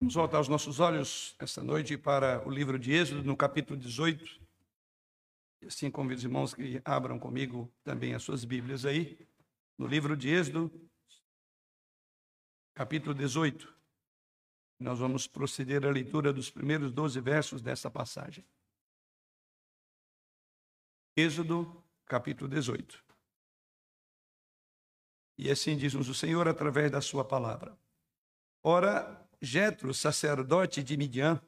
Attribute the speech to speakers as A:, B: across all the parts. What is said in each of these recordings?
A: Vamos voltar os nossos olhos esta noite para o livro de Êxodo, no capítulo 18. E assim convido os irmãos que abram comigo também as suas Bíblias aí, no livro de Êxodo, capítulo 18. Nós vamos proceder à leitura dos primeiros 12 versos dessa passagem. Êxodo, capítulo 18. E assim diz-nos o Senhor através da sua palavra. Ora, Jetro, sacerdote de Midian,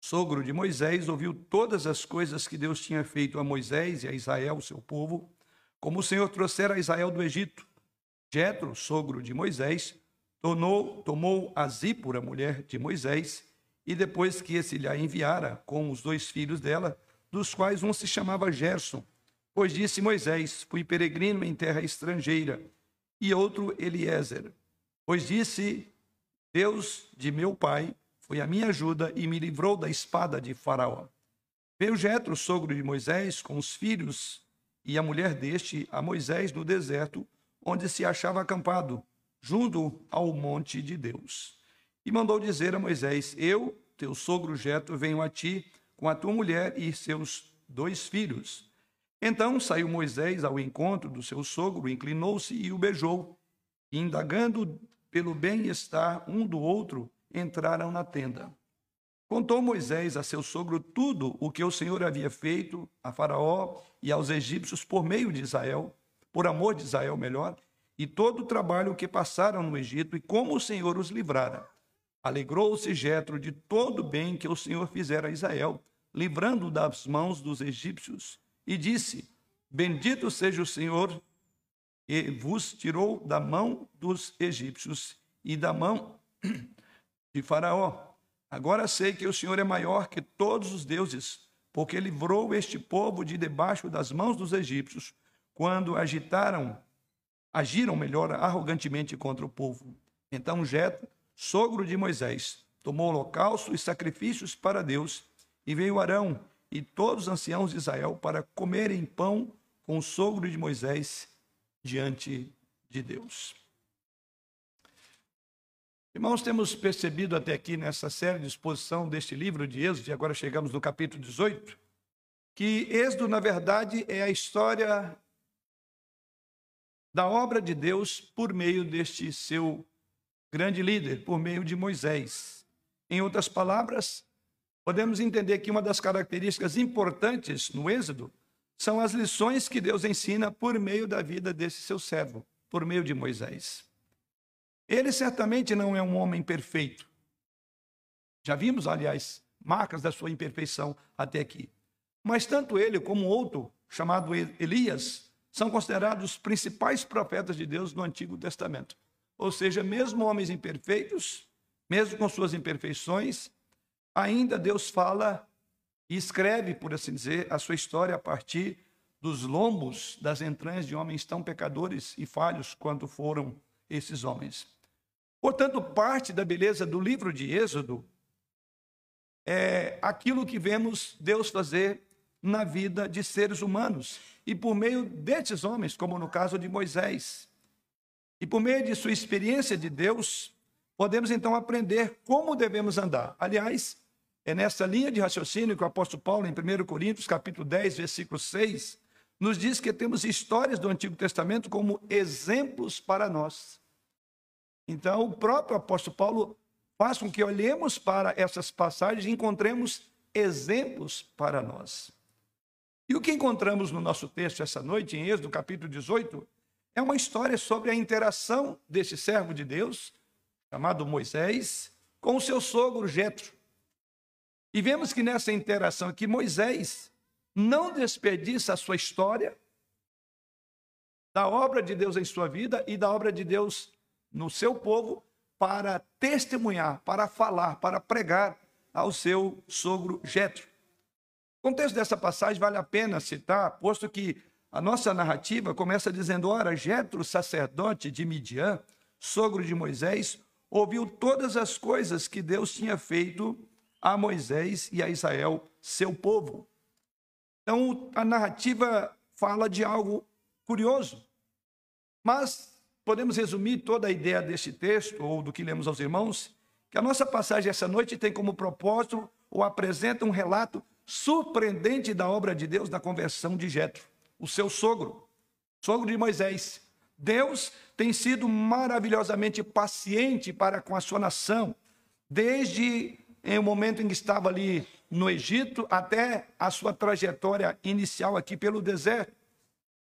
A: sogro de Moisés, ouviu todas as coisas que Deus tinha feito a Moisés e a Israel, seu povo, como o Senhor trouxera a Israel do Egito. Jetro, sogro de Moisés, tornou, tomou a Zípora, mulher de Moisés, e depois que esse lhe a enviara com os dois filhos dela, dos quais um se chamava Gerson, pois disse Moisés: Fui peregrino em terra estrangeira, e outro Eliezer, pois disse Deus de meu pai foi a minha ajuda e me livrou da espada de Faraó. Veio Jetro, sogro de Moisés, com os filhos e a mulher deste a Moisés no deserto, onde se achava acampado, junto ao monte de Deus. E mandou dizer a Moisés: Eu, teu sogro Jetro, venho a ti com a tua mulher e seus dois filhos. Então saiu Moisés ao encontro do seu sogro, inclinou-se e o beijou. Indagando pelo bem-estar um do outro, entraram na tenda. Contou Moisés a seu sogro tudo o que o Senhor havia feito a Faraó e aos egípcios por meio de Israel, por amor de Israel, melhor, e todo o trabalho que passaram no Egito e como o Senhor os livrara. Alegrou-se Jetro de todo o bem que o Senhor fizera a Israel, livrando das mãos dos egípcios, e disse: Bendito seja o Senhor e vos tirou da mão dos egípcios e da mão de Faraó. Agora sei que o Senhor é maior que todos os deuses, porque livrou este povo de debaixo das mãos dos egípcios, quando agitaram, agiram melhor arrogantemente contra o povo. Então Jetro, sogro de Moisés, tomou holocausto e sacrifícios para Deus, e veio Arão e todos os anciãos de Israel para comerem pão com o sogro de Moisés diante de Deus. Irmãos, temos percebido até aqui nessa série de exposição deste livro de Êxodo, e agora chegamos no capítulo 18, que Êxodo, na verdade, é a história da obra de Deus por meio deste seu grande líder, por meio de Moisés. Em outras palavras, podemos entender que uma das características importantes no Êxodo são as lições que Deus ensina por meio da vida desse seu servo, por meio de Moisés. Ele certamente não é um homem perfeito. Já vimos, aliás, marcas da sua imperfeição até aqui. Mas tanto ele como outro, chamado Elias, são considerados os principais profetas de Deus no Antigo Testamento. Ou seja, mesmo homens imperfeitos, mesmo com suas imperfeições, ainda Deus fala e escreve, por assim dizer, a sua história a partir dos lombos das entranhas de homens tão pecadores e falhos quanto foram esses homens. Portanto, parte da beleza do livro de Êxodo é aquilo que vemos Deus fazer na vida de seres humanos e por meio destes homens, como no caso de Moisés. E por meio de sua experiência de Deus, podemos então aprender como devemos andar. Aliás, é nessa linha de raciocínio que o apóstolo Paulo, em 1 Coríntios, capítulo 10, versículo 6, nos diz que temos histórias do Antigo Testamento como exemplos para nós. Então, o próprio apóstolo Paulo faz com que olhemos para essas passagens e encontremos exemplos para nós. E o que encontramos no nosso texto essa noite, em Êxodo capítulo 18, é uma história sobre a interação desse servo de Deus, chamado Moisés, com o seu sogro Jetro. E vemos que nessa interação que Moisés não desperdiça a sua história, da obra de Deus em sua vida e da obra de Deus no seu povo, para testemunhar, para falar, para pregar ao seu sogro Jetro. O contexto dessa passagem vale a pena citar, posto que a nossa narrativa começa dizendo: Ora, Jetro, sacerdote de Midian, sogro de Moisés, ouviu todas as coisas que Deus tinha feito a Moisés e a Israel, seu povo. Então, a narrativa fala de algo curioso, mas podemos resumir toda a ideia deste texto, ou do que lemos aos irmãos, que a nossa passagem essa noite tem como propósito ou apresenta um relato surpreendente da obra de Deus na conversão de Jetro, o seu sogro, sogro de Moisés. Deus tem sido maravilhosamente paciente para com a sua nação, desde o momento em que estava ali no Egito até a sua trajetória inicial aqui pelo deserto.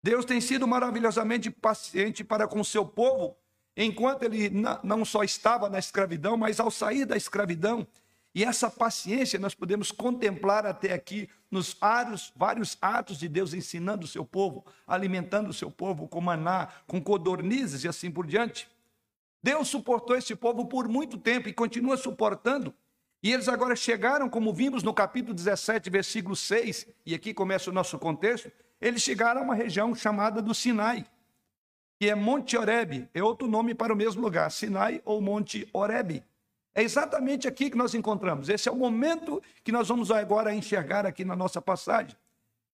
A: Deus tem sido maravilhosamente paciente para com seu povo, enquanto ele não só estava na escravidão, mas ao sair da escravidão. E essa paciência nós podemos contemplar até aqui nos vários, vários atos de Deus ensinando o seu povo, alimentando o seu povo com maná, com codornizes e assim por diante. Deus suportou esse povo por muito tempo e continua suportando. E eles agora chegaram, como vimos no capítulo 17, versículo 6, e aqui começa o nosso contexto, eles chegaram a uma região chamada do Sinai, que é Monte Oreb, é outro nome para o mesmo lugar, Sinai ou Monte Oreb. É exatamente aqui que nós encontramos. Esse é o momento que nós vamos agora enxergar aqui na nossa passagem.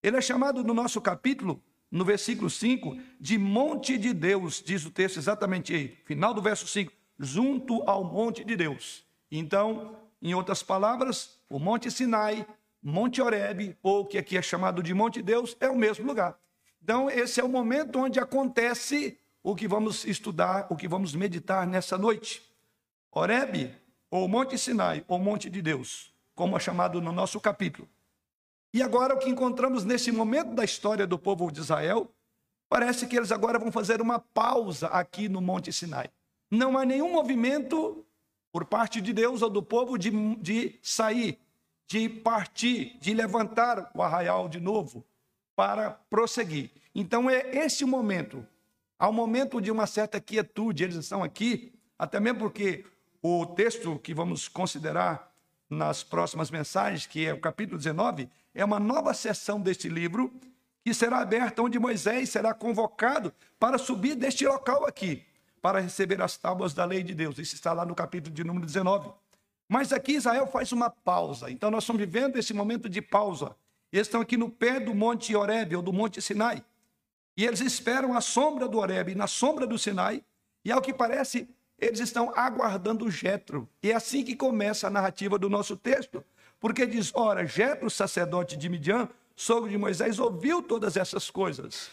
A: Ele é chamado no nosso capítulo, no versículo 5, de Monte de Deus, diz o texto exatamente aí, final do verso 5, junto ao Monte de Deus. Então, em outras palavras, o Monte Sinai, Monte Oreb, ou que aqui é chamado de Monte Deus, é o mesmo lugar. Então, esse é o momento onde acontece o que vamos estudar, o que vamos meditar nessa noite. Oreb, ou Monte Sinai, ou Monte de Deus, como é chamado no nosso capítulo. E agora o que encontramos nesse momento da história do povo de Israel, parece que eles agora vão fazer uma pausa aqui no Monte Sinai. Não há nenhum movimento por parte de Deus ou do povo de, de sair, de partir, de levantar o arraial de novo para prosseguir. Então é esse o momento. Há um momento de uma certa quietude, eles estão aqui, até mesmo porque o texto que vamos considerar nas próximas mensagens, que é o capítulo 19, é uma nova sessão deste livro que será aberta, onde Moisés será convocado para subir deste local aqui para receber as tábuas da lei de Deus. Isso está lá no capítulo de número 19. Mas aqui Israel faz uma pausa. Então nós estamos vivendo esse momento de pausa. Eles estão aqui no pé do Monte Horebe ou do Monte Sinai. E eles esperam a sombra do Horebe, na sombra do Sinai. E ao que parece, eles estão aguardando Jetro. E é assim que começa a narrativa do nosso texto. Porque diz: ora, Jetro, sacerdote de Midian, sogro de Moisés, ouviu todas essas coisas.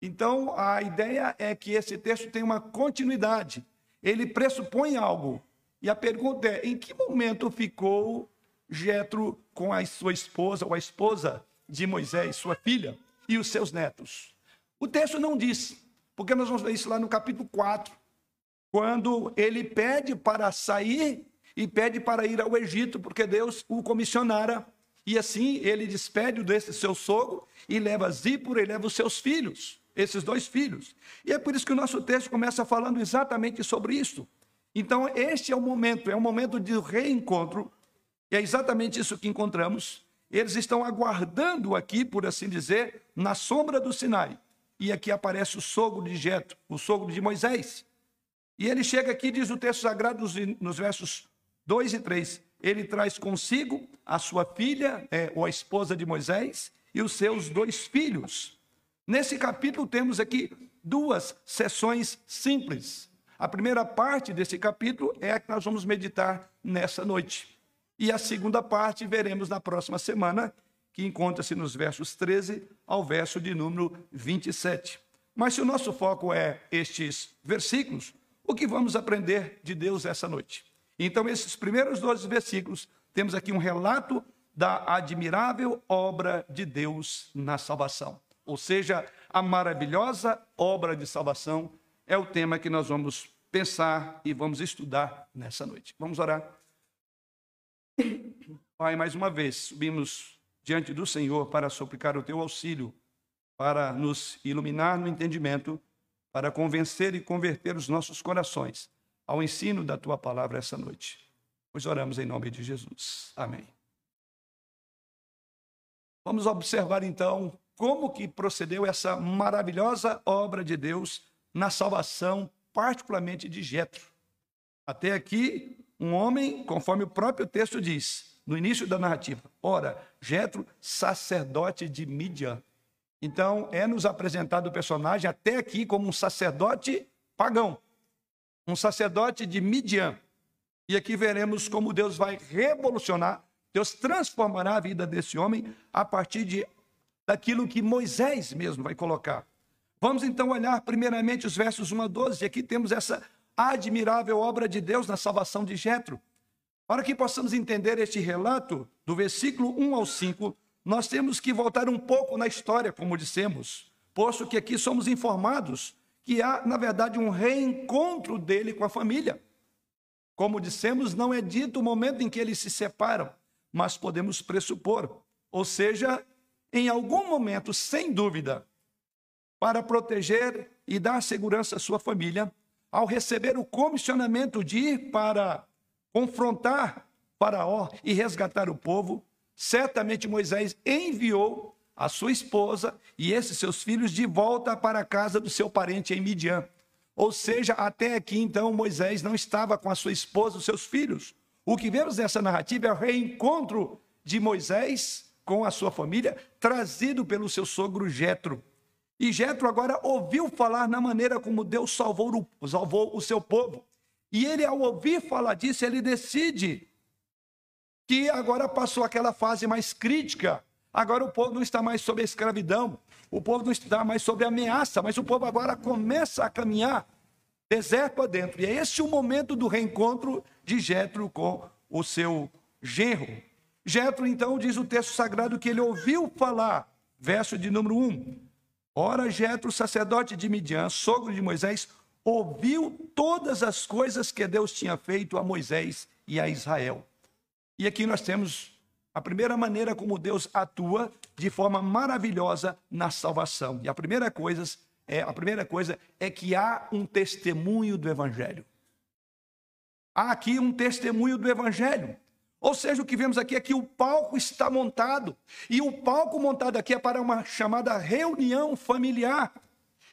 A: Então, a ideia é que esse texto tem uma continuidade. Ele pressupõe algo. E a pergunta é: em que momento ficou Jetro com a sua esposa, ou a esposa de Moisés, sua filha, e os seus netos? O texto não diz, porque nós vamos ver isso lá no capítulo 4, quando ele pede para sair e pede para ir ao Egito, porque Deus o comissionara. E assim ele despede desse seu sogro e leva Zípora e leva os seus filhos esses dois filhos. E é por isso que o nosso texto começa falando exatamente sobre isso. Então, este é o momento, é o momento de reencontro, e é exatamente isso que encontramos. Eles estão aguardando aqui, por assim dizer, na sombra do Sinai. E aqui aparece o sogro de Jetro, o sogro de Moisés. E ele chega aqui, diz o texto sagrado nos versos 2 e 3. Ele traz consigo a sua filha, é, ou a esposa de Moisés, e os seus dois filhos. Nesse capítulo temos aqui duas sessões simples. A primeira parte desse capítulo é a que nós vamos meditar nessa noite. E a segunda parte veremos na próxima semana, que encontra-se nos versos 13 ao verso de número 27. Mas se o nosso foco é estes versículos, o que vamos aprender de Deus essa noite? Então, esses primeiros 12 versículos, temos aqui um relato da admirável obra de Deus na salvação ou seja, a maravilhosa obra de salvação, é o tema que nós vamos pensar e vamos estudar nessa noite. Vamos orar. Pai, mais uma vez, subimos diante do Senhor para suplicar o teu auxílio, para nos iluminar no entendimento, para convencer e converter os nossos corações ao ensino da tua palavra essa noite. Pois oramos em nome de Jesus. Amém. Vamos observar então como que procedeu essa maravilhosa obra de Deus na salvação, particularmente de Jetro. Até aqui, um homem, conforme o próprio texto diz, no início da narrativa. Ora, Jetro, sacerdote de Midian. Então, é nos apresentado o personagem até aqui como um sacerdote pagão, um sacerdote de Midian. E aqui veremos como Deus vai revolucionar, Deus transformará a vida desse homem a partir de daquilo que Moisés mesmo vai colocar. Vamos então olhar primeiramente os versos 1 a 12, e aqui temos essa admirável obra de Deus na salvação de Jetro. Para que possamos entender este relato, do versículo 1 ao 5, nós temos que voltar um pouco na história, como dissemos, posto que aqui somos informados que há, na verdade, um reencontro dele com a família. Como dissemos, não é dito o momento em que eles se separam, mas podemos pressupor, ou seja, em algum momento, sem dúvida, para proteger e dar segurança à sua família, ao receber o comissionamento de ir para confrontar Faraó e resgatar o povo, certamente Moisés enviou a sua esposa e esses seus filhos de volta para a casa do seu parente em Midian. Ou seja, até aqui então Moisés não estava com a sua esposa e os seus filhos. O que vemos nessa narrativa é o reencontro de Moisés com a sua família, trazido pelo seu sogro Jetro. E Jetro agora ouviu falar na maneira como Deus salvou o, salvou o seu povo. E ele, ao ouvir falar disso, ele decide que agora passou aquela fase mais crítica. Agora o povo não está mais sob a escravidão, o povo não está mais sob ameaça, mas o povo agora começa a caminhar deserto adentro. E é esse o momento do reencontro de Jetro com o seu genro. Jetro, então, diz o texto sagrado que ele ouviu falar, verso de número 1. Ora, Jetro, sacerdote de Midian, sogro de Moisés, ouviu todas as coisas que Deus tinha feito a Moisés e a Israel. E aqui nós temos a primeira maneira como Deus atua de forma maravilhosa na salvação. E a primeira coisa é a primeira coisa é que há um testemunho do evangelho. Há aqui um testemunho do evangelho. Ou seja, o que vemos aqui é que o palco está montado, e o palco montado aqui é para uma chamada reunião familiar.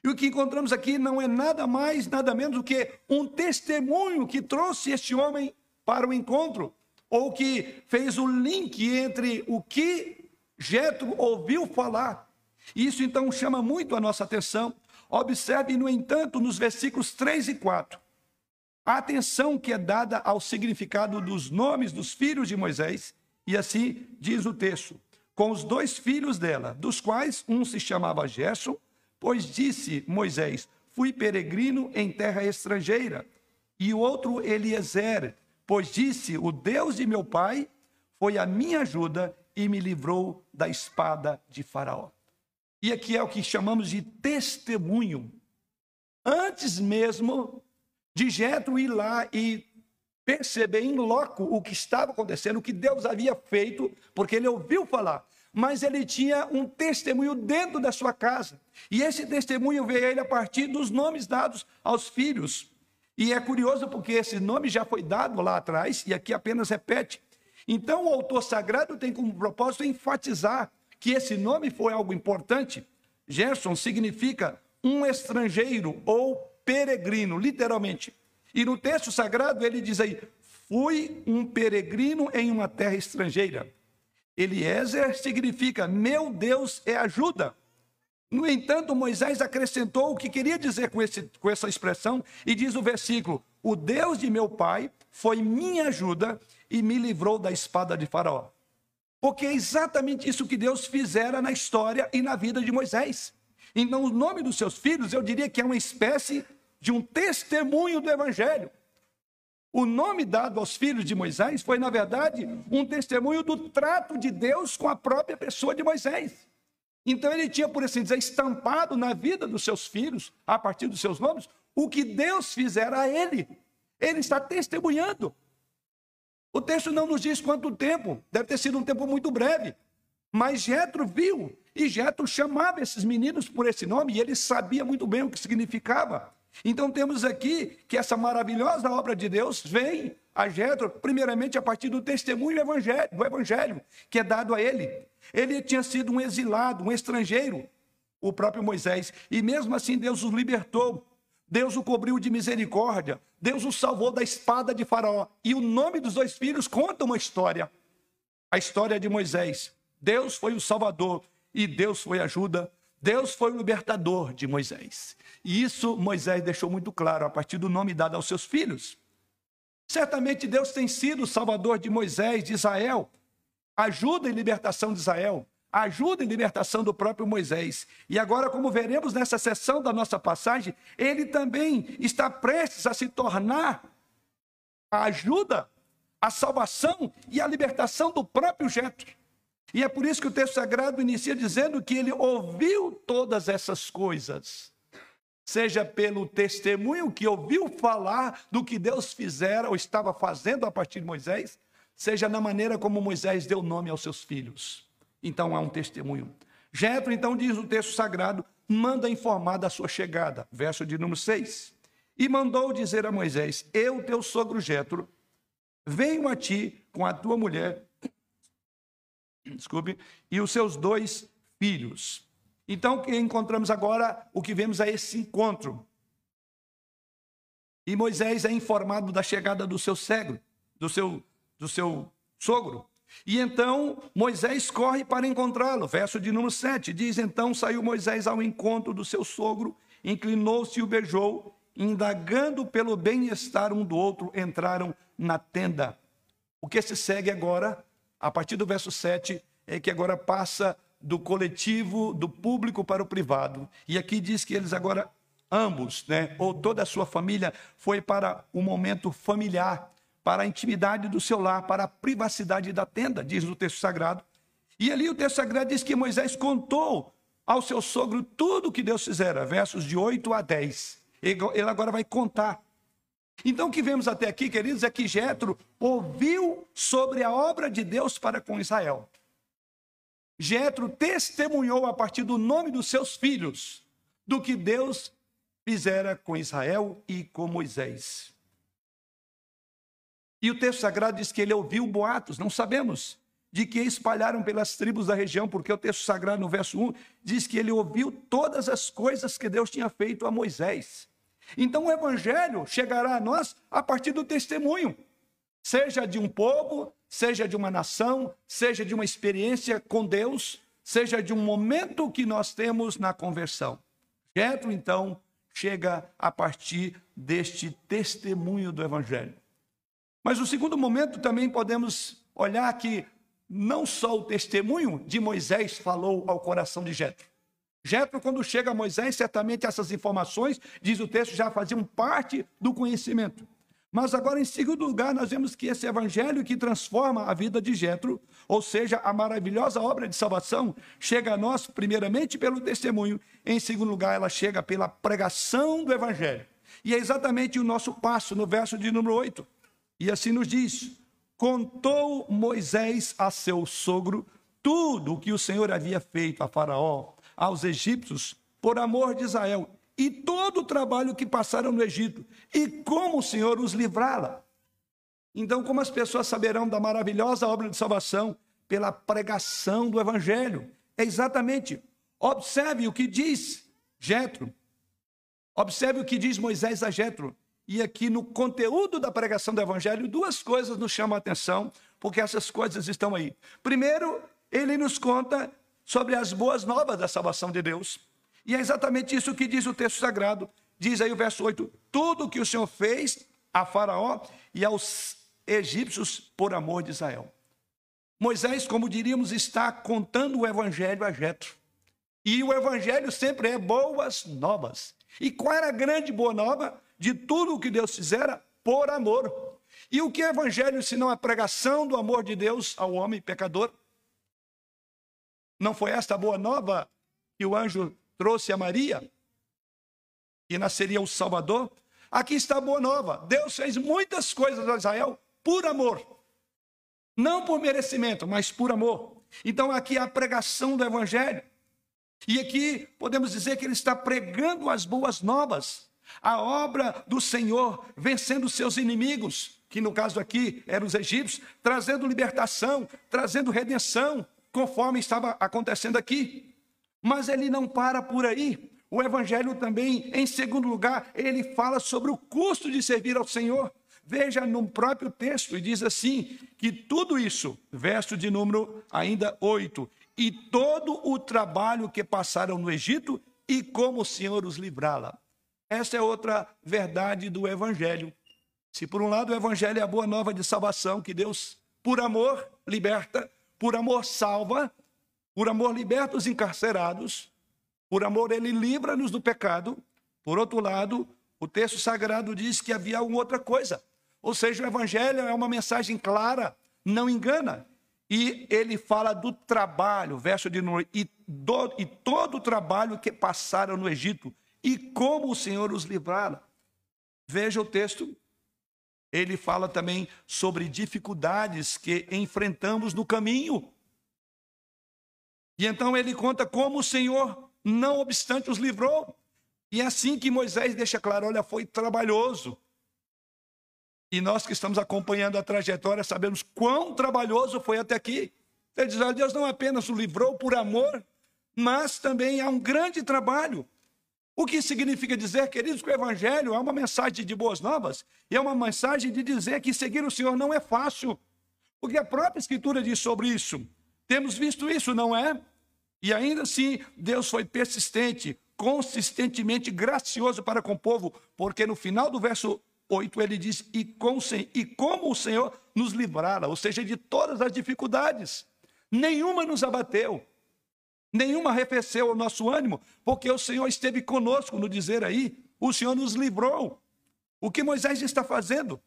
A: E o que encontramos aqui não é nada mais, nada menos do que um testemunho que trouxe este homem para o encontro, ou que fez o link entre o que Jetro ouviu falar. Isso então chama muito a nossa atenção. Observe, no entanto, nos versículos 3 e 4, a atenção que é dada ao significado dos nomes dos filhos de Moisés, e assim diz o texto: com os dois filhos dela, dos quais um se chamava Gerson Pois disse Moisés: Fui peregrino em terra estrangeira. E o outro Eliezer, pois disse: O Deus de meu pai foi a minha ajuda e me livrou da espada de Faraó. E aqui é o que chamamos de testemunho. Antes mesmo de Jetro ir lá e perceber em loco o que estava acontecendo, o que Deus havia feito, porque ele ouviu falar mas ele tinha um testemunho dentro da sua casa. E esse testemunho veio a ele a partir dos nomes dados aos filhos. E é curioso porque esse nome já foi dado lá atrás e aqui apenas repete. Então o autor sagrado tem como propósito enfatizar que esse nome foi algo importante. Gerson significa um estrangeiro ou peregrino, literalmente. E no texto sagrado ele diz aí: fui um peregrino em uma terra estrangeira. Eliezer significa meu Deus é ajuda. No entanto, Moisés acrescentou o que queria dizer com, esse, com essa expressão, e diz o versículo: O Deus de meu pai foi minha ajuda e me livrou da espada de Faraó. Porque é exatamente isso que Deus fizera na história e na vida de Moisés. Então, o nome dos seus filhos, eu diria que é uma espécie de um testemunho do Evangelho. O nome dado aos filhos de Moisés foi, na verdade, um testemunho do trato de Deus com a própria pessoa de Moisés. Então ele tinha, por assim dizer, estampado na vida dos seus filhos, a partir dos seus nomes, o que Deus fizera a ele. Ele está testemunhando. O texto não nos diz quanto tempo, deve ter sido um tempo muito breve. Mas Jetro viu, e Jetro chamava esses meninos por esse nome, e ele sabia muito bem o que significava. Então temos aqui que essa maravilhosa obra de Deus vem a Jetro, primeiramente a partir do testemunho evangelho, do evangelho que é dado a ele. Ele tinha sido um exilado, um estrangeiro, o próprio Moisés, e mesmo assim Deus o libertou. Deus o cobriu de misericórdia, Deus o salvou da espada de Faraó. E o nome dos dois filhos conta uma história. A história de Moisés. Deus foi o Salvador e Deus foi a ajuda Deus foi o libertador de Moisés. E isso Moisés deixou muito claro a partir do nome dado aos seus filhos. Certamente Deus tem sido o salvador de Moisés, de Israel, ajuda em libertação de Israel, ajuda em libertação do próprio Moisés. E agora, como veremos nessa sessão da nossa passagem, ele também está prestes a se tornar a ajuda, a salvação e a libertação do próprio Jetro. E é por isso que o texto sagrado inicia dizendo que ele ouviu todas essas coisas, seja pelo testemunho que ouviu falar do que Deus fizera ou estava fazendo a partir de Moisés, seja na maneira como Moisés deu nome aos seus filhos. Então há um testemunho. Jetro, então, diz o texto sagrado, manda informar da sua chegada. Verso de número 6. E mandou dizer a Moisés: Eu, teu sogro Jetro, venho a ti com a tua mulher, desculpe, e os seus dois filhos. Então, que encontramos agora, o que vemos é esse encontro. E Moisés é informado da chegada do seu cego, do seu do seu sogro. E então Moisés corre para encontrá-lo. Verso de número 7 diz: Então saiu Moisés ao encontro do seu sogro, inclinou-se e o beijou, indagando pelo bem-estar um do outro, entraram na tenda. O que se segue agora, a partir do verso 7, é que agora passa do coletivo, do público para o privado. E aqui diz que eles agora, ambos, né, ou toda a sua família, foi para o momento familiar para a intimidade do seu lar, para a privacidade da tenda, diz o texto sagrado. E ali o texto sagrado diz que Moisés contou ao seu sogro tudo o que Deus fizera, versos de 8 a 10. Ele agora vai contar. Então o que vemos até aqui, queridos, é que Jetro ouviu sobre a obra de Deus para com Israel. Jetro testemunhou a partir do nome dos seus filhos do que Deus fizera com Israel e com Moisés. E o texto sagrado diz que ele ouviu boatos, não sabemos de que espalharam pelas tribos da região, porque o texto sagrado, no verso 1, diz que ele ouviu todas as coisas que Deus tinha feito a Moisés. Então o evangelho chegará a nós a partir do testemunho, seja de um povo, seja de uma nação, seja de uma experiência com Deus, seja de um momento que nós temos na conversão. Jetro, então, chega a partir deste testemunho do evangelho. Mas o segundo momento também podemos olhar que não só o testemunho de Moisés falou ao coração de Jetro. Jetro, quando chega a Moisés, certamente essas informações, diz o texto, já faziam parte do conhecimento. Mas agora, em segundo lugar, nós vemos que esse evangelho que transforma a vida de Jetro, ou seja, a maravilhosa obra de salvação, chega a nós primeiramente pelo testemunho, em segundo lugar, ela chega pela pregação do evangelho. E é exatamente o nosso passo no verso de número 8. E assim nos diz: Contou Moisés a seu sogro tudo o que o Senhor havia feito a Faraó, aos egípcios, por amor de Israel, e todo o trabalho que passaram no Egito, e como o Senhor os livrara. Então, como as pessoas saberão da maravilhosa obra de salvação? Pela pregação do Evangelho. É exatamente. Observe o que diz Jetro. Observe o que diz Moisés a Jetro. E aqui no conteúdo da pregação do Evangelho, duas coisas nos chamam a atenção, porque essas coisas estão aí. Primeiro, ele nos conta sobre as boas novas da salvação de Deus. E é exatamente isso que diz o texto sagrado. Diz aí o verso 8: Tudo que o Senhor fez a Faraó e aos egípcios por amor de Israel. Moisés, como diríamos, está contando o evangelho a Jetro. E o evangelho sempre é boas novas. E qual era a grande boa nova? de tudo o que Deus fizera por amor. E o que é evangelho senão a pregação do amor de Deus ao homem pecador? Não foi esta a boa nova que o anjo trouxe a Maria? Que nasceria o Salvador? Aqui está a boa nova. Deus fez muitas coisas a Israel por amor. Não por merecimento, mas por amor. Então aqui é a pregação do evangelho. E aqui podemos dizer que ele está pregando as boas novas a obra do Senhor vencendo seus inimigos, que no caso aqui eram os egípcios, trazendo libertação, trazendo redenção, conforme estava acontecendo aqui. Mas ele não para por aí. O evangelho também, em segundo lugar, ele fala sobre o custo de servir ao Senhor. Veja no próprio texto, e diz assim: que tudo isso, verso de número ainda 8, e todo o trabalho que passaram no Egito, e como o Senhor os livrá-la. Essa é outra verdade do Evangelho. Se por um lado o evangelho é a boa nova de salvação, que Deus, por amor, liberta, por amor salva, por amor liberta os encarcerados, por amor ele livra-nos do pecado. Por outro lado, o texto sagrado diz que havia alguma outra coisa. Ou seja, o evangelho é uma mensagem clara, não engana. E ele fala do trabalho, verso de novo, e, do, e todo o trabalho que passaram no Egito, e como o Senhor os livrara. Veja o texto. Ele fala também sobre dificuldades que enfrentamos no caminho. E então ele conta como o Senhor, não obstante, os livrou. E assim que Moisés deixa claro: olha, foi trabalhoso. E nós que estamos acompanhando a trajetória sabemos quão trabalhoso foi até aqui. Ele diz: Deus não apenas o livrou por amor, mas também há um grande trabalho. O que significa dizer, queridos, que o Evangelho é uma mensagem de boas novas e é uma mensagem de dizer que seguir o Senhor não é fácil. Porque a própria Escritura diz sobre isso. Temos visto isso, não é? E ainda assim, Deus foi persistente, consistentemente gracioso para com o povo, porque no final do verso 8 ele diz: e, com, e como o Senhor nos livrara, ou seja, de todas as dificuldades, nenhuma nos abateu, nenhuma arrefeceu o nosso ânimo, porque o Senhor esteve conosco no dizer aí, o Senhor nos livrou. O que Moisés está fazendo?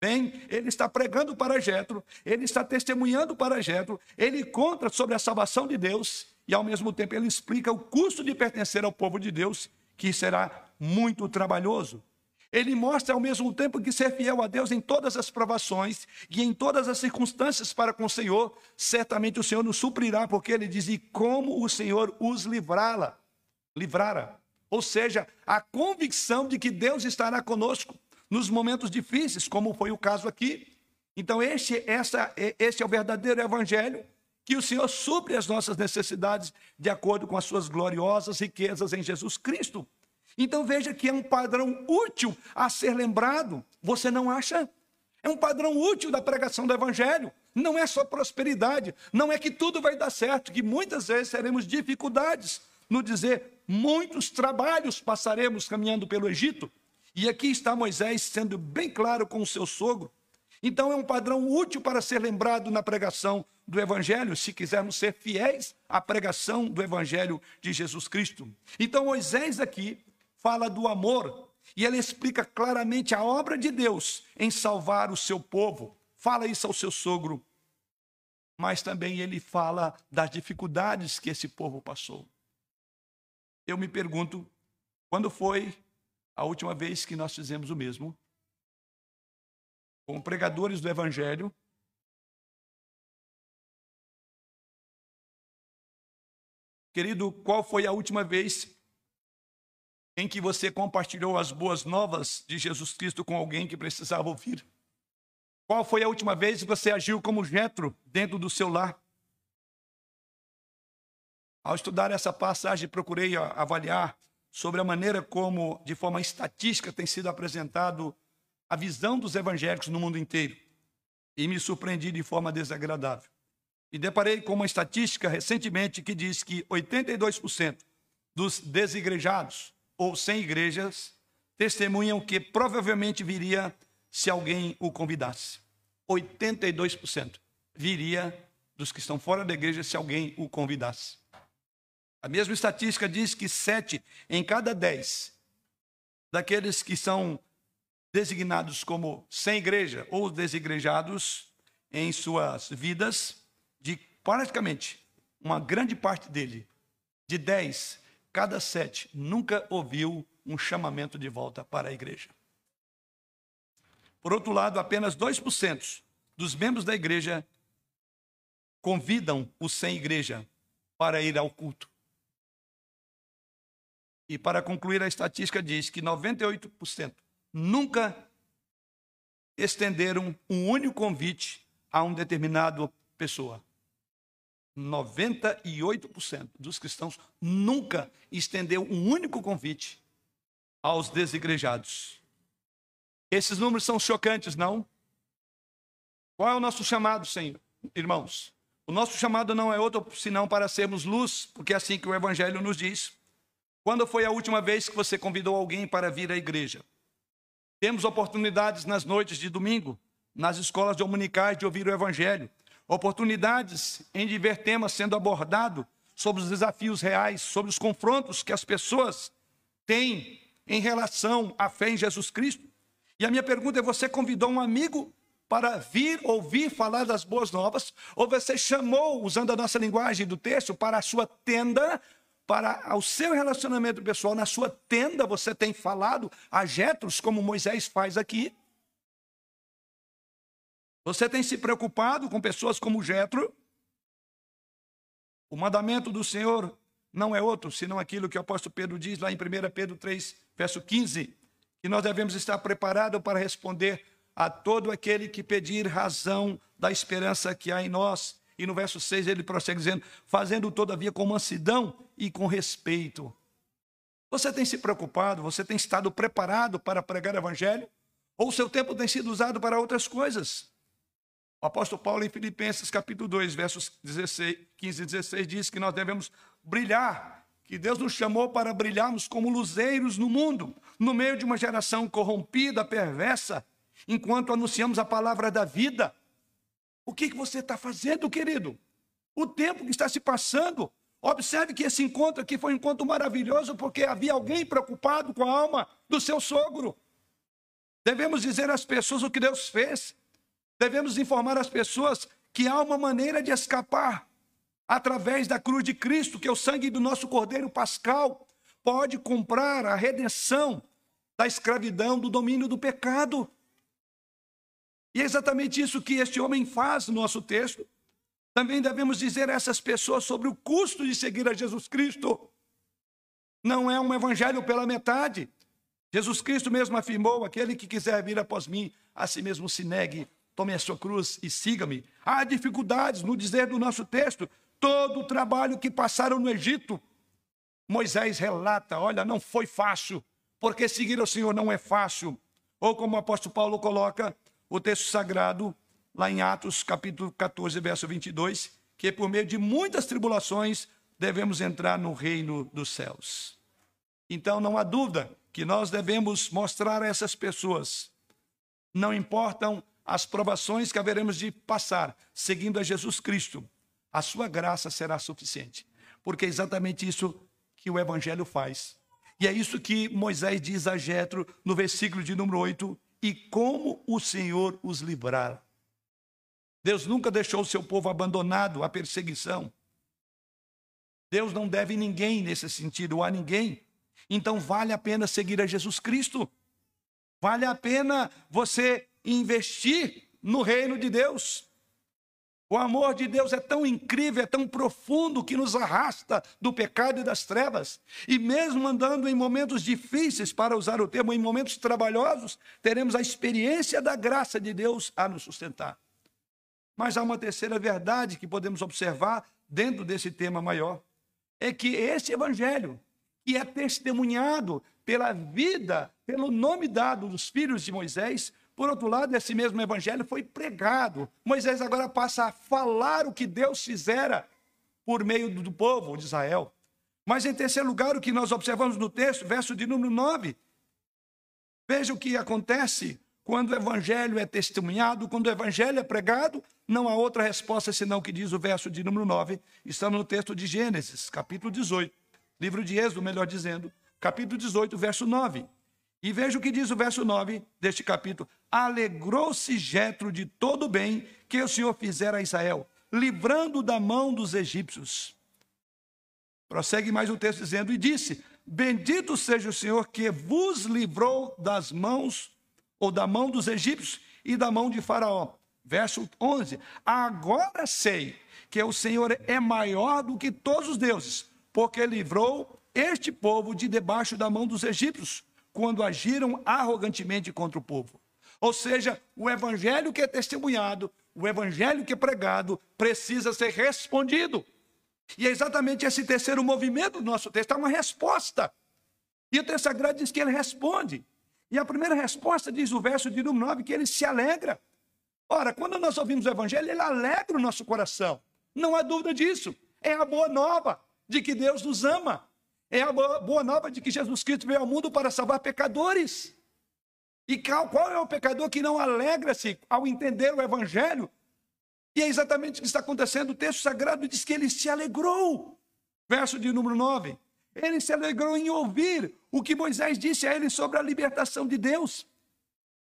A: Bem, ele está pregando para Jetro, ele está testemunhando para Jetro, ele conta sobre a salvação de Deus e ao mesmo tempo ele explica o custo de pertencer ao povo de Deus, que será muito trabalhoso. Ele mostra ao mesmo tempo que ser fiel a Deus em todas as provações e em todas as circunstâncias para com o Senhor, certamente o Senhor nos suprirá, porque ele diz: "E como o Senhor os livrá-la, livrara". Ou seja, a convicção de que Deus estará conosco nos momentos difíceis, como foi o caso aqui. Então, este, essa, este é o verdadeiro evangelho que o Senhor supre as nossas necessidades de acordo com as suas gloriosas riquezas em Jesus Cristo. Então veja que é um padrão útil a ser lembrado. Você não acha? É um padrão útil da pregação do Evangelho. Não é só prosperidade, não é que tudo vai dar certo, que muitas vezes teremos dificuldades no dizer, muitos trabalhos passaremos caminhando pelo Egito. E aqui está Moisés sendo bem claro com o seu sogro. Então é um padrão útil para ser lembrado na pregação do Evangelho, se quisermos ser fiéis à pregação do Evangelho de Jesus Cristo. Então, Moisés aqui fala do amor e ele explica claramente a obra de Deus em salvar o seu povo. Fala isso ao seu sogro, mas também ele fala das dificuldades que esse povo passou. Eu me pergunto, quando foi a última vez que nós fizemos o mesmo? Como pregadores do Evangelho, Querido, qual foi a última vez em que você compartilhou as boas novas de Jesus Cristo com alguém que precisava ouvir? Qual foi a última vez que você agiu como Jetro dentro do seu lar? Ao estudar essa passagem, procurei avaliar sobre a maneira como, de forma estatística, tem sido apresentado a visão dos evangélicos no mundo inteiro. E me surpreendi de forma desagradável. E deparei com uma estatística recentemente que diz que 82% dos desigrejados ou sem igrejas testemunham que provavelmente viria se alguém o convidasse. 82% viria dos que estão fora da igreja se alguém o convidasse. A mesma estatística diz que sete em cada dez daqueles que são designados como sem igreja ou desigrejados em suas vidas de praticamente uma grande parte dele, de dez, cada sete, nunca ouviu um chamamento de volta para a igreja. Por outro lado, apenas 2% dos membros da igreja convidam o sem igreja para ir ao culto. E para concluir, a estatística diz que 98% nunca estenderam um único convite a um determinado pessoa. 98% dos cristãos nunca estendeu um único convite aos desigrejados. Esses números são chocantes, não? Qual é o nosso chamado, Senhor? Irmãos, o nosso chamado não é outro senão para sermos luz, porque é assim que o Evangelho nos diz. Quando foi a última vez que você convidou alguém para vir à igreja? Temos oportunidades nas noites de domingo, nas escolas dominicais de ouvir o Evangelho, oportunidades em de ver temas sendo abordados sobre os desafios reais, sobre os confrontos que as pessoas têm em relação à fé em Jesus Cristo. E a minha pergunta é: você convidou um amigo para vir ouvir falar das boas novas, ou você chamou, usando a nossa linguagem do texto, para a sua tenda, para o seu relacionamento pessoal, na sua tenda você tem falado a Jetros, como Moisés faz aqui? Você tem se preocupado com pessoas como Jetro? O mandamento do Senhor não é outro, senão aquilo que o apóstolo Pedro diz lá em 1 Pedro 3, verso 15, que nós devemos estar preparados para responder a todo aquele que pedir razão da esperança que há em nós. E no verso 6 ele prossegue dizendo: fazendo todavia com mansidão e com respeito. Você tem se preocupado, você tem estado preparado para pregar o evangelho? Ou seu tempo tem sido usado para outras coisas? O apóstolo Paulo, em Filipenses capítulo 2, versos 16, 15 e 16, diz que nós devemos brilhar, que Deus nos chamou para brilharmos como luzeiros no mundo, no meio de uma geração corrompida, perversa, enquanto anunciamos a palavra da vida. O que, que você está fazendo, querido? O tempo que está se passando. Observe que esse encontro aqui foi um encontro maravilhoso, porque havia alguém preocupado com a alma do seu sogro. Devemos dizer às pessoas o que Deus fez. Devemos informar as pessoas que há uma maneira de escapar através da cruz de Cristo, que é o sangue do nosso Cordeiro Pascal pode comprar a redenção da escravidão, do domínio do pecado. E é exatamente isso que este homem faz no nosso texto. Também devemos dizer a essas pessoas sobre o custo de seguir a Jesus Cristo. Não é um evangelho pela metade. Jesus Cristo mesmo afirmou: aquele que quiser vir após mim, a si mesmo se negue, tome a sua cruz e siga-me. Há dificuldades no dizer do nosso texto. Todo o trabalho que passaram no Egito, Moisés relata: olha, não foi fácil, porque seguir o Senhor não é fácil. Ou como o apóstolo Paulo coloca, o texto sagrado, lá em Atos, capítulo 14, verso 22, que por meio de muitas tribulações devemos entrar no reino dos céus. Então não há dúvida que nós devemos mostrar a essas pessoas, não importam as provações que haveremos de passar, seguindo a Jesus Cristo, a sua graça será suficiente. Porque é exatamente isso que o evangelho faz. E é isso que Moisés diz a Jetro no versículo de número 8, e como o Senhor os livrar. Deus nunca deixou o seu povo abandonado à perseguição. Deus não deve ninguém nesse sentido, a ninguém. Então vale a pena seguir a Jesus Cristo. Vale a pena você investir no reino de Deus. O amor de Deus é tão incrível, é tão profundo que nos arrasta do pecado e das trevas. E mesmo andando em momentos difíceis, para usar o termo, em momentos trabalhosos, teremos a experiência da graça de Deus a nos sustentar. Mas há uma terceira verdade que podemos observar dentro desse tema maior: é que esse evangelho, que é testemunhado pela vida, pelo nome dado dos filhos de Moisés, por outro lado, esse mesmo evangelho foi pregado. Moisés agora passa a falar o que Deus fizera por meio do povo de Israel. Mas em terceiro lugar, o que nós observamos no texto, verso de número 9. Veja o que acontece quando o evangelho é testemunhado, quando o evangelho é pregado, não há outra resposta senão o que diz o verso de número 9. Estamos no texto de Gênesis, capítulo 18. Livro de Êxodo, melhor dizendo, capítulo 18, verso 9. E veja o que diz o verso 9 deste capítulo. Alegrou-se Jetro de todo o bem que o Senhor fizera a Israel, livrando da mão dos egípcios. Prossegue mais o texto dizendo: E disse: Bendito seja o Senhor que vos livrou das mãos, ou da mão dos egípcios e da mão de Faraó. Verso 11: Agora sei que o Senhor é maior do que todos os deuses, porque livrou este povo de debaixo da mão dos egípcios quando agiram arrogantemente contra o povo. Ou seja, o evangelho que é testemunhado, o evangelho que é pregado, precisa ser respondido. E é exatamente esse terceiro movimento do nosso texto, é uma resposta. E o texto sagrado diz que ele responde. E a primeira resposta diz o verso de número 9, que ele se alegra. Ora, quando nós ouvimos o evangelho, ele alegra o nosso coração. Não há dúvida disso. É a boa nova de que Deus nos ama. É a boa nova de que Jesus Cristo veio ao mundo para salvar pecadores. E qual é o pecador que não alegra-se ao entender o evangelho? E é exatamente o que está acontecendo. O texto sagrado diz que ele se alegrou. Verso de número 9. Ele se alegrou em ouvir o que Moisés disse a ele sobre a libertação de Deus.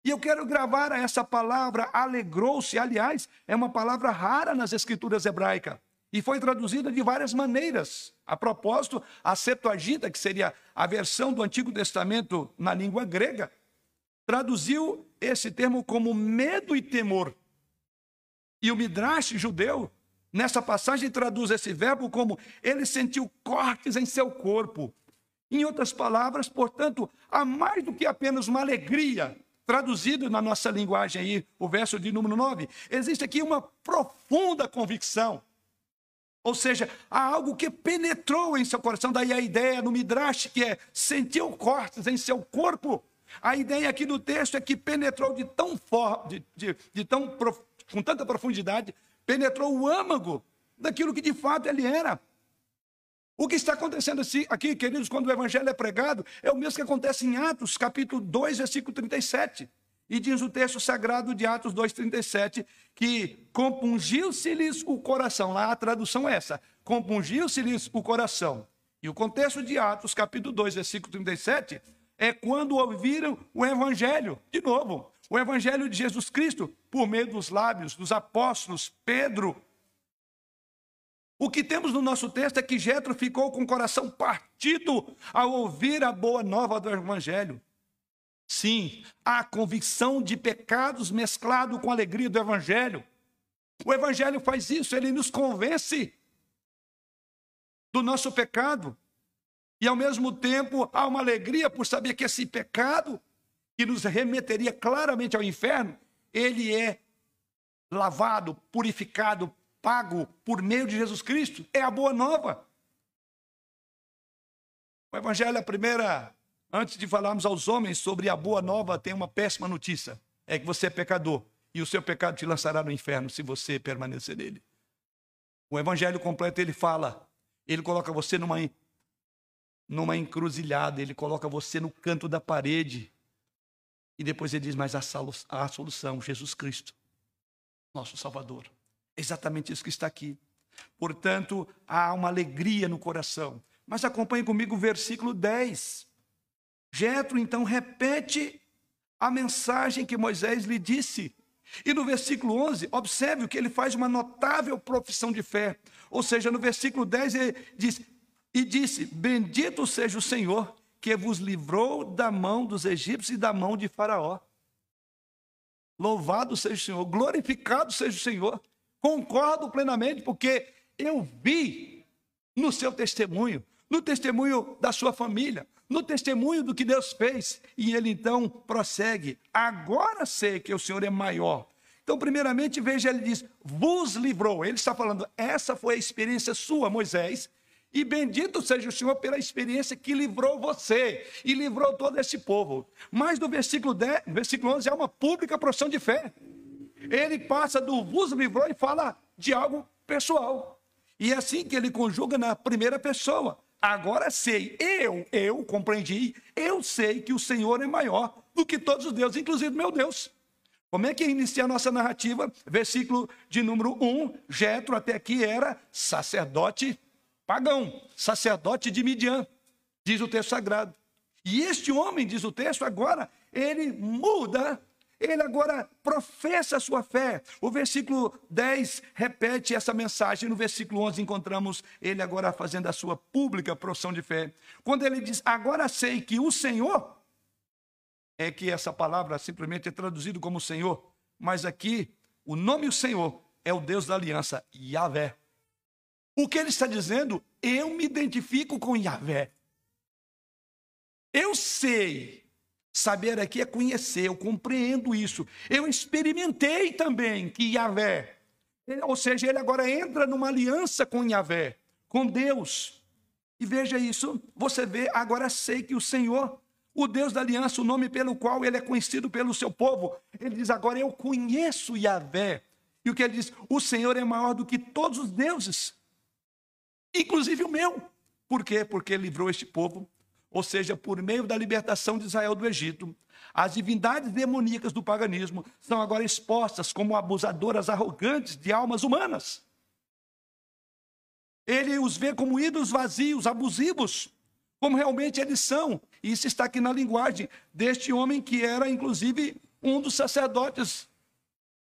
A: E eu quero gravar essa palavra alegrou-se, aliás, é uma palavra rara nas escrituras hebraicas e foi traduzida de várias maneiras. A propósito, a Septuaginta, que seria a versão do Antigo Testamento na língua grega, traduziu esse termo como medo e temor. E o Midrash judeu, nessa passagem, traduz esse verbo como ele sentiu cortes em seu corpo. Em outras palavras, portanto, há mais do que apenas uma alegria, traduzido na nossa linguagem aí, o verso de número 9, existe aqui uma profunda convicção. Ou seja, há algo que penetrou em seu coração, daí a ideia no Midrash, que é sentiu cortes em seu corpo. A ideia aqui do texto é que penetrou de tão forte, de, de, de tão com tanta profundidade, penetrou o âmago daquilo que de fato ele era. O que está acontecendo aqui, queridos, quando o evangelho é pregado, é o mesmo que acontece em Atos, capítulo 2, versículo 37. E diz o texto sagrado de Atos 2,37 que compungiu-se-lhes o coração. Lá a tradução é essa: compungiu-se-lhes o coração. E o contexto de Atos, capítulo 2, versículo 37, é quando ouviram o evangelho. De novo, o evangelho de Jesus Cristo, por meio dos lábios dos apóstolos Pedro, o que temos no nosso texto é que Jetro ficou com o coração partido ao ouvir a boa nova do evangelho. Sim, a convicção de pecados mesclado com a alegria do evangelho. O evangelho faz isso, ele nos convence do nosso pecado. E ao mesmo tempo há uma alegria por saber que esse pecado que nos remeteria claramente ao inferno, ele é lavado, purificado, pago por meio de Jesus Cristo. É a boa nova. O Evangelho, a primeira, antes de falarmos aos homens sobre a boa nova, tem uma péssima notícia: é que você é pecador e o seu pecado te lançará no inferno se você permanecer nele. O Evangelho completo ele fala, ele coloca você numa numa encruzilhada, ele coloca você no canto da parede. E depois ele diz: Mas a solução, Jesus Cristo, nosso Salvador. Exatamente isso que está aqui. Portanto, há uma alegria no coração. Mas acompanhe comigo o versículo 10. Jetro então repete a mensagem que Moisés lhe disse. E no versículo 11, observe que ele faz uma notável profissão de fé. Ou seja, no versículo 10 ele diz: E disse: Bendito seja o Senhor que vos livrou da mão dos egípcios e da mão de Faraó. Louvado seja o Senhor, glorificado seja o Senhor. Concordo plenamente, porque eu vi no seu testemunho, no testemunho da sua família, no testemunho do que Deus fez. E ele então prossegue: Agora sei que o Senhor é maior. Então, primeiramente, veja, ele diz: Vos livrou. Ele está falando, essa foi a experiência sua, Moisés. E bendito seja o Senhor pela experiência que livrou você e livrou todo esse povo. Mas no versículo, 10, versículo 11 é uma pública profissão de fé ele passa do vos livrou e fala de algo pessoal. E é assim que ele conjuga na primeira pessoa. Agora sei, eu, eu compreendi, eu sei que o Senhor é maior do que todos os deuses, inclusive meu Deus. Como é que inicia a nossa narrativa? Versículo de número 1, Jetro até aqui era sacerdote pagão, sacerdote de Midian, diz o texto sagrado. E este homem, diz o texto, agora ele muda ele agora professa a sua fé. O versículo 10 repete essa mensagem. No versículo 11 encontramos ele agora fazendo a sua pública profissão de fé. Quando ele diz: Agora sei que o Senhor, é que essa palavra simplesmente é traduzido como Senhor, mas aqui o nome do Senhor é o Deus da aliança, Yahvé. O que ele está dizendo? Eu me identifico com Yahvé. Eu sei Saber aqui é conhecer, eu compreendo isso. Eu experimentei também que Yahvé, ou seja, ele agora entra numa aliança com Yahvé, com Deus. E veja isso, você vê, agora sei que o Senhor, o Deus da aliança, o nome pelo qual ele é conhecido pelo seu povo, ele diz: agora eu conheço Yahvé. E o que ele diz? O Senhor é maior do que todos os deuses, inclusive o meu. Por quê? Porque livrou este povo ou seja, por meio da libertação de Israel do Egito, as divindades demoníacas do paganismo são agora expostas como abusadoras arrogantes de almas humanas. Ele os vê como ídolos vazios, abusivos, como realmente eles são. Isso está aqui na linguagem deste homem que era, inclusive, um dos sacerdotes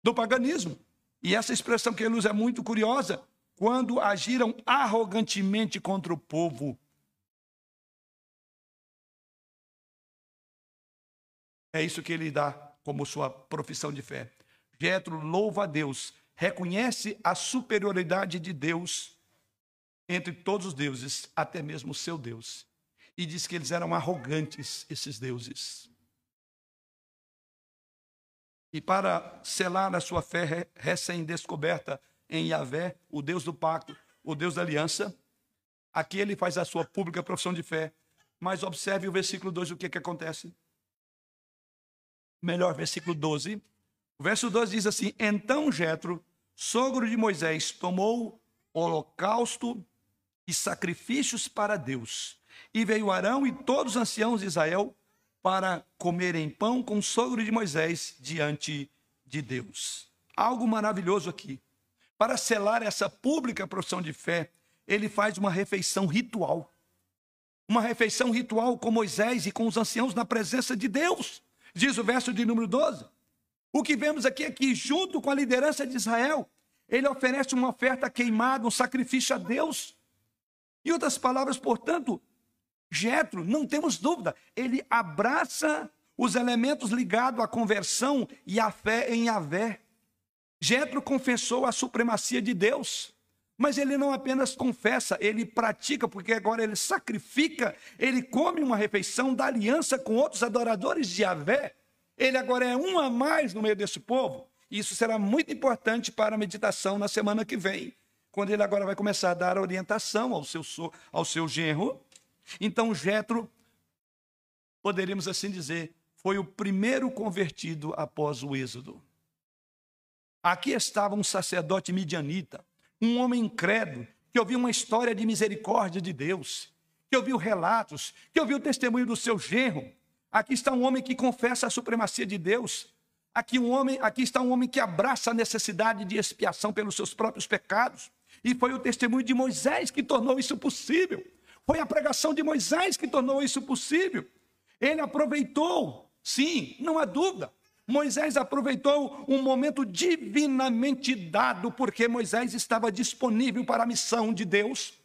A: do paganismo. E essa expressão que ele usa é muito curiosa, quando agiram arrogantemente contra o povo É isso que ele dá como sua profissão de fé. Jetro louva a Deus, reconhece a superioridade de Deus entre todos os deuses, até mesmo o seu Deus. E diz que eles eram arrogantes, esses deuses. E para selar a sua fé recém-descoberta em Yahvé, o Deus do pacto, o Deus da aliança, aqui ele faz a sua pública profissão de fé. Mas observe o versículo 2, o que, que acontece melhor, versículo 12. O verso 12 diz assim: Então Jetro, sogro de Moisés, tomou holocausto e sacrifícios para Deus. E veio Arão e todos os anciãos de Israel para comerem pão com o sogro de Moisés diante de Deus. Algo maravilhoso aqui. Para selar essa pública profissão de fé, ele faz uma refeição ritual. Uma refeição ritual com Moisés e com os anciãos na presença de Deus diz o verso de número 12. O que vemos aqui é que, junto com a liderança de Israel, ele oferece uma oferta queimada, um sacrifício a Deus. Em outras palavras, portanto, Jetro, não temos dúvida, ele abraça os elementos ligados à conversão e à fé em Yahvé. Jetro confessou a supremacia de Deus. Mas ele não apenas confessa, ele pratica, porque agora ele sacrifica, ele come uma refeição da aliança com outros adoradores de Yahvé. Ele agora é um a mais no meio desse povo. Isso será muito importante para a meditação na semana que vem, quando ele agora vai começar a dar orientação ao seu, ao seu genro. Então, Jetro, poderíamos assim dizer, foi o primeiro convertido após o Êxodo. Aqui estava um sacerdote midianita, um homem incrédulo, que ouviu uma história de misericórdia de Deus, que ouviu relatos, que ouviu o testemunho do seu genro. Aqui está um homem que confessa a supremacia de Deus. Aqui, um homem, aqui está um homem que abraça a necessidade de expiação pelos seus próprios pecados. E foi o testemunho de Moisés que tornou isso possível. Foi a pregação de Moisés que tornou isso possível. Ele aproveitou, sim, não há dúvida, Moisés aproveitou um momento divinamente dado, porque Moisés estava disponível para a missão de Deus.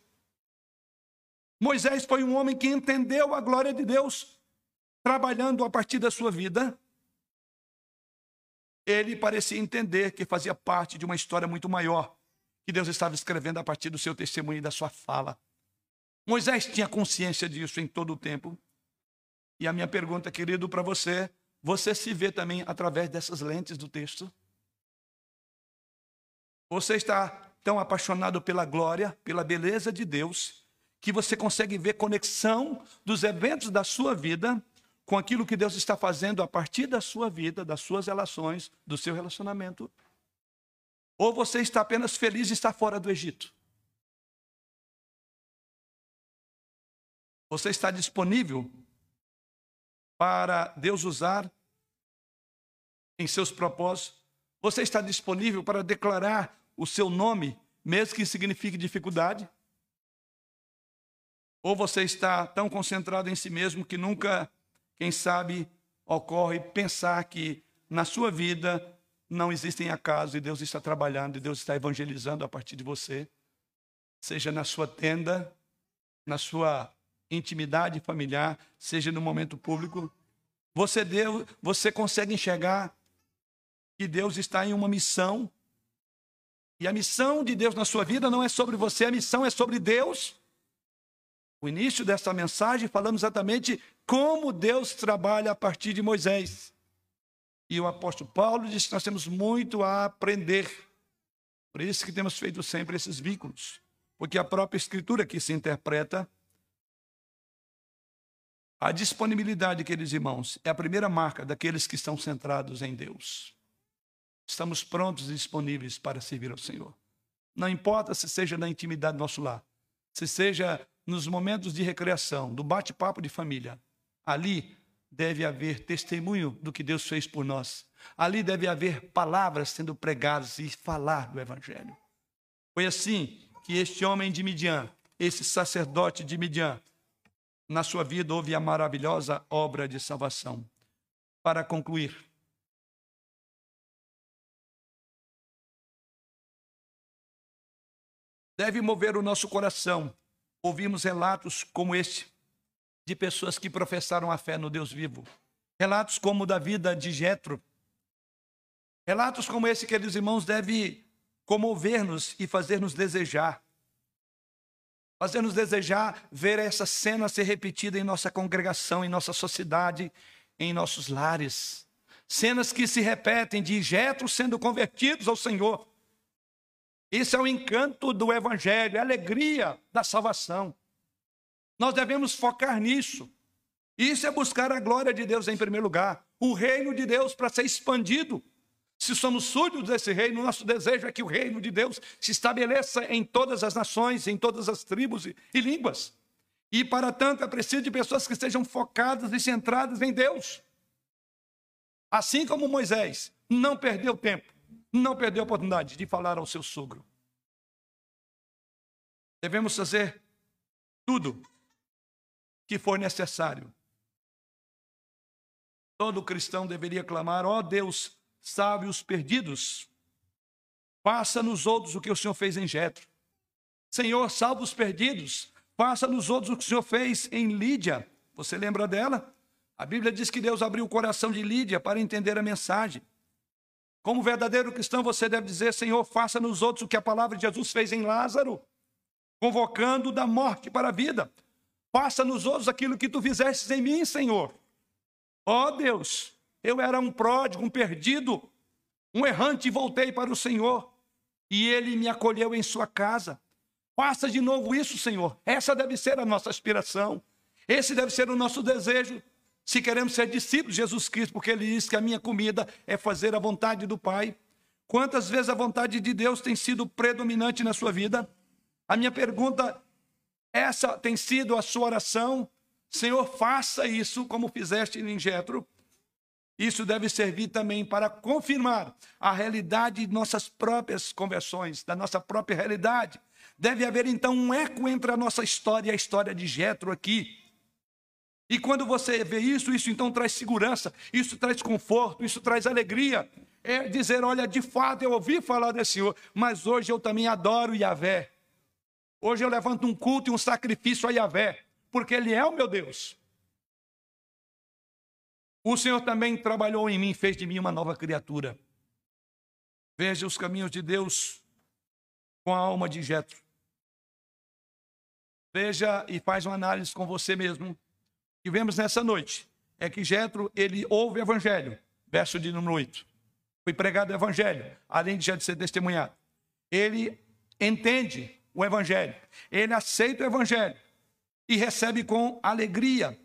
A: Moisés foi um homem que entendeu a glória de Deus, trabalhando a partir da sua vida. Ele parecia entender que fazia parte de uma história muito maior, que Deus estava escrevendo a partir do seu testemunho e da sua fala. Moisés tinha consciência disso em todo o tempo. E a minha pergunta, querido, para você você se vê também através dessas lentes do texto? Você está tão apaixonado pela glória, pela beleza de Deus, que você consegue ver conexão dos eventos da sua vida com aquilo que Deus está fazendo a partir da sua vida, das suas relações, do seu relacionamento? Ou você está apenas feliz de estar fora do Egito? Você está disponível para Deus usar em seus propósitos? Você está disponível para declarar o seu nome, mesmo que signifique dificuldade? Ou você está tão concentrado em si mesmo que nunca, quem sabe, ocorre pensar que na sua vida não existem acasos e Deus está trabalhando e Deus está evangelizando a partir de você, seja na sua tenda, na sua intimidade familiar, seja no momento público, você, deu, você consegue enxergar que Deus está em uma missão. E a missão de Deus na sua vida não é sobre você, a missão é sobre Deus. O início dessa mensagem falamos exatamente como Deus trabalha a partir de Moisés. E o apóstolo Paulo disse que nós temos muito a aprender. Por isso que temos feito sempre esses vínculos. Porque a própria escritura que se interpreta a disponibilidade, queridos irmãos, é a primeira marca daqueles que estão centrados em Deus. Estamos prontos e disponíveis para servir ao Senhor. Não importa se seja na intimidade do nosso lar, se seja nos momentos de recreação, do bate-papo de família, ali deve haver testemunho do que Deus fez por nós. Ali deve haver palavras sendo pregadas e falar do Evangelho. Foi assim que este homem de Midian, esse sacerdote de Midian, na sua vida houve a maravilhosa obra de salvação. Para concluir, deve mover o nosso coração. Ouvimos relatos como este de pessoas que professaram a fé no Deus vivo. Relatos como o da vida de Jetro. Relatos como esse, queridos irmãos, deve comover-nos e fazer-nos desejar. Fazer-nos desejar ver essa cena ser repetida em nossa congregação, em nossa sociedade, em nossos lares. Cenas que se repetem de Jetro sendo convertidos ao Senhor. Isso é o encanto do Evangelho, é a alegria da salvação. Nós devemos focar nisso. Isso é buscar a glória de Deus em primeiro lugar, o reino de Deus para ser expandido. Se somos súditos desse reino, nosso desejo é que o reino de Deus se estabeleça em todas as nações, em todas as tribos e, e línguas. E para tanto é preciso de pessoas que estejam focadas e centradas em Deus. Assim como Moisés não perdeu tempo, não perdeu a oportunidade de falar ao seu sogro. Devemos fazer tudo que for necessário. Todo cristão deveria clamar: ó oh Deus, salve os perdidos. Faça nos outros o que o Senhor fez em Jetro. Senhor, salva os perdidos. Faça nos outros o que o Senhor fez em Lídia. Você lembra dela? A Bíblia diz que Deus abriu o coração de Lídia para entender a mensagem. Como verdadeiro cristão, você deve dizer: Senhor, faça nos outros o que a palavra de Jesus fez em Lázaro, convocando da morte para a vida. Faça nos outros aquilo que tu fizestes em mim, Senhor. Ó oh, Deus, eu era um pródigo, um perdido, um errante e voltei para o Senhor. E ele me acolheu em sua casa. Faça de novo isso, Senhor. Essa deve ser a nossa aspiração. Esse deve ser o nosso desejo. Se queremos ser discípulos de Jesus Cristo, porque ele diz que a minha comida é fazer a vontade do Pai. Quantas vezes a vontade de Deus tem sido predominante na sua vida? A minha pergunta essa tem sido a sua oração. Senhor, faça isso como fizeste em Jetro. Isso deve servir também para confirmar a realidade de nossas próprias conversões, da nossa própria realidade. Deve haver então um eco entre a nossa história e a história de Jetro aqui. E quando você vê isso, isso então traz segurança, isso traz conforto, isso traz alegria. É dizer, olha, de fato eu ouvi falar desse Senhor, mas hoje eu também adoro Yahvé. Hoje eu levanto um culto e um sacrifício a Yahvé, porque Ele é o meu Deus. O Senhor também trabalhou em mim, fez de mim uma nova criatura. Veja os caminhos de Deus com a alma de Jetro. Veja e faz uma análise com você mesmo. Que vemos nessa noite é que Jetro, ele ouve o evangelho, verso de número 8. Foi pregado o evangelho, além de já de ser testemunhado. Ele entende o Evangelho. Ele aceita o Evangelho e recebe com alegria.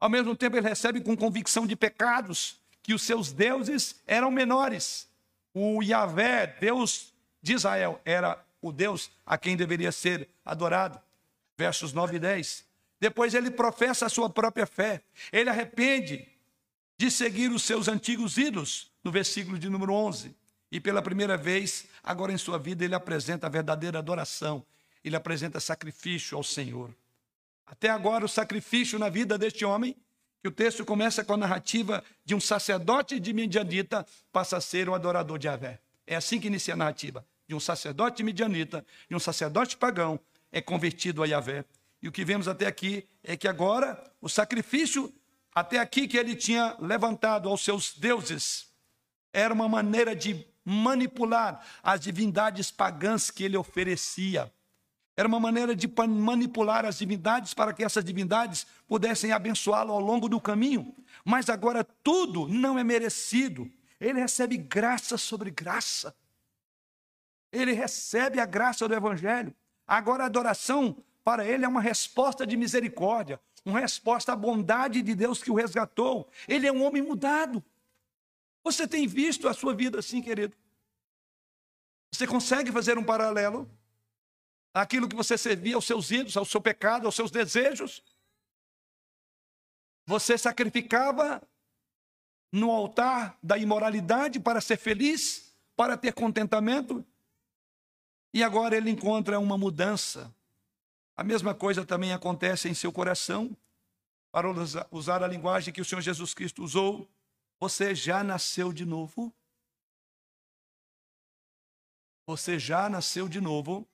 A: Ao mesmo tempo, ele recebe com convicção de pecados, que os seus deuses eram menores. O Yahvé, Deus de Israel, era o Deus a quem deveria ser adorado. Versos 9 e 10. Depois ele professa a sua própria fé. Ele arrepende de seguir os seus antigos ídolos, no versículo de número 11. E pela primeira vez, agora em sua vida, ele apresenta a verdadeira adoração. Ele apresenta sacrifício ao Senhor. Até agora, o sacrifício na vida deste homem, que o texto começa com a narrativa de um sacerdote de Midianita, passa a ser um adorador de Avé. É assim que inicia a narrativa. De um sacerdote midianita, de um sacerdote pagão, é convertido a Yahvé. E o que vemos até aqui é que agora o sacrifício, até aqui que ele tinha levantado aos seus deuses, era uma maneira de manipular as divindades pagãs que ele oferecia. Era uma maneira de manipular as divindades para que essas divindades pudessem abençoá-lo ao longo do caminho. Mas agora tudo não é merecido. Ele recebe graça sobre graça. Ele recebe a graça do Evangelho. Agora a adoração para ele é uma resposta de misericórdia, uma resposta à bondade de Deus que o resgatou. Ele é um homem mudado. Você tem visto a sua vida assim, querido? Você consegue fazer um paralelo? Aquilo que você servia aos seus ídolos, ao seu pecado, aos seus desejos. Você sacrificava no altar da imoralidade para ser feliz, para ter contentamento. E agora ele encontra uma mudança. A mesma coisa também acontece em seu coração. Para usar a linguagem que o Senhor Jesus Cristo usou, você já nasceu de novo? Você já nasceu de novo?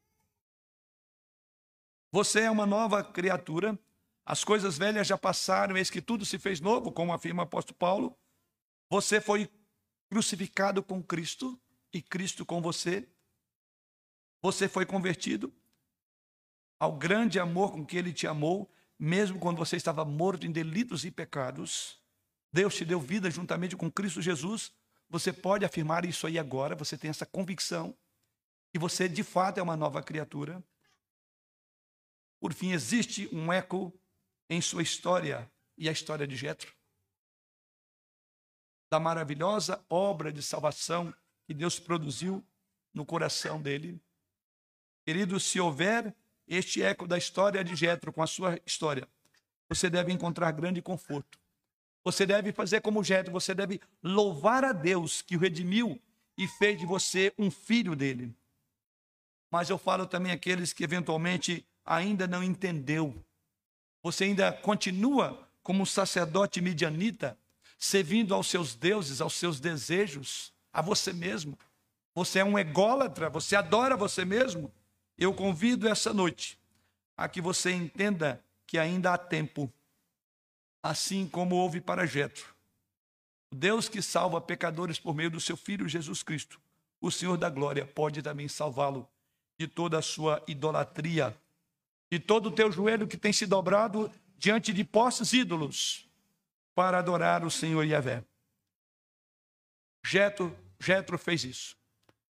A: Você é uma nova criatura. As coisas velhas já passaram, eis que tudo se fez novo, como afirma o apóstolo Paulo. Você foi crucificado com Cristo e Cristo com você. Você foi convertido ao grande amor com que ele te amou, mesmo quando você estava morto em delitos e pecados. Deus te deu vida juntamente com Cristo Jesus. Você pode afirmar isso aí agora, você tem essa convicção que você de fato é uma nova criatura. Por fim, existe um eco em sua história e a história de Jetro da maravilhosa obra de salvação que Deus produziu no coração dele. Querido, se houver este eco da história de Jetro com a sua história, você deve encontrar grande conforto. Você deve fazer como Jetro, você deve louvar a Deus que o redimiu e fez de você um filho dele. Mas eu falo também aqueles que eventualmente ainda não entendeu. Você ainda continua como um sacerdote midianita, servindo aos seus deuses, aos seus desejos, a você mesmo. Você é um ególatra, você adora você mesmo. Eu convido essa noite a que você entenda que ainda há tempo, assim como houve para Jetro. Deus que salva pecadores por meio do seu filho Jesus Cristo, o Senhor da glória, pode também salvá-lo de toda a sua idolatria, de todo o teu joelho que tem se dobrado diante de posses ídolos, para adorar o Senhor Yahvé. Jetro, Jetro fez isso.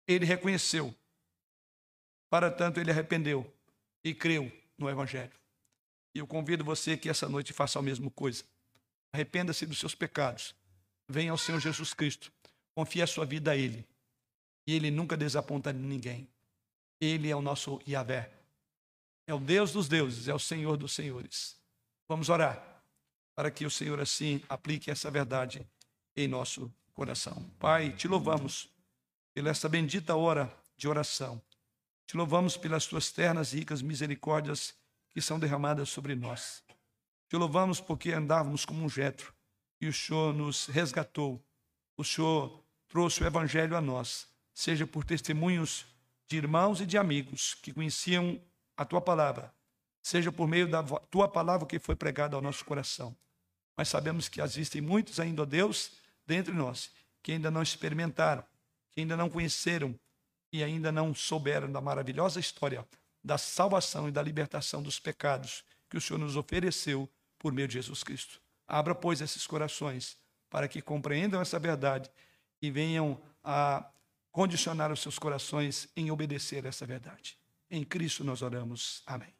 A: Ele reconheceu. Para tanto, ele arrependeu e creu no Evangelho. E eu convido você que essa noite faça a mesma coisa. Arrependa-se dos seus pecados. Venha ao Senhor Jesus Cristo. Confie a sua vida a Ele. E Ele nunca desaponta ninguém. Ele é o nosso Yahvé. É o Deus dos deuses, é o Senhor dos senhores. Vamos orar para que o Senhor assim aplique essa verdade em nosso coração. Pai, te louvamos pela esta bendita hora de oração. Te louvamos pelas tuas ternas e ricas misericórdias que são derramadas sobre nós. Te louvamos porque andávamos como um jetro e o Senhor nos resgatou. O Senhor trouxe o evangelho a nós, seja por testemunhos de irmãos e de amigos que conheciam a tua palavra, seja por meio da tua palavra que foi pregada ao nosso coração. Mas sabemos que existem muitos ainda, ó Deus, dentre nós, que ainda não experimentaram, que ainda não conheceram e ainda não souberam da maravilhosa história da salvação e da libertação dos pecados que o Senhor nos ofereceu por meio de Jesus Cristo. Abra, pois, esses corações para que compreendam essa verdade e venham a condicionar os seus corações em obedecer essa verdade. Em Cristo nós oramos. Amém.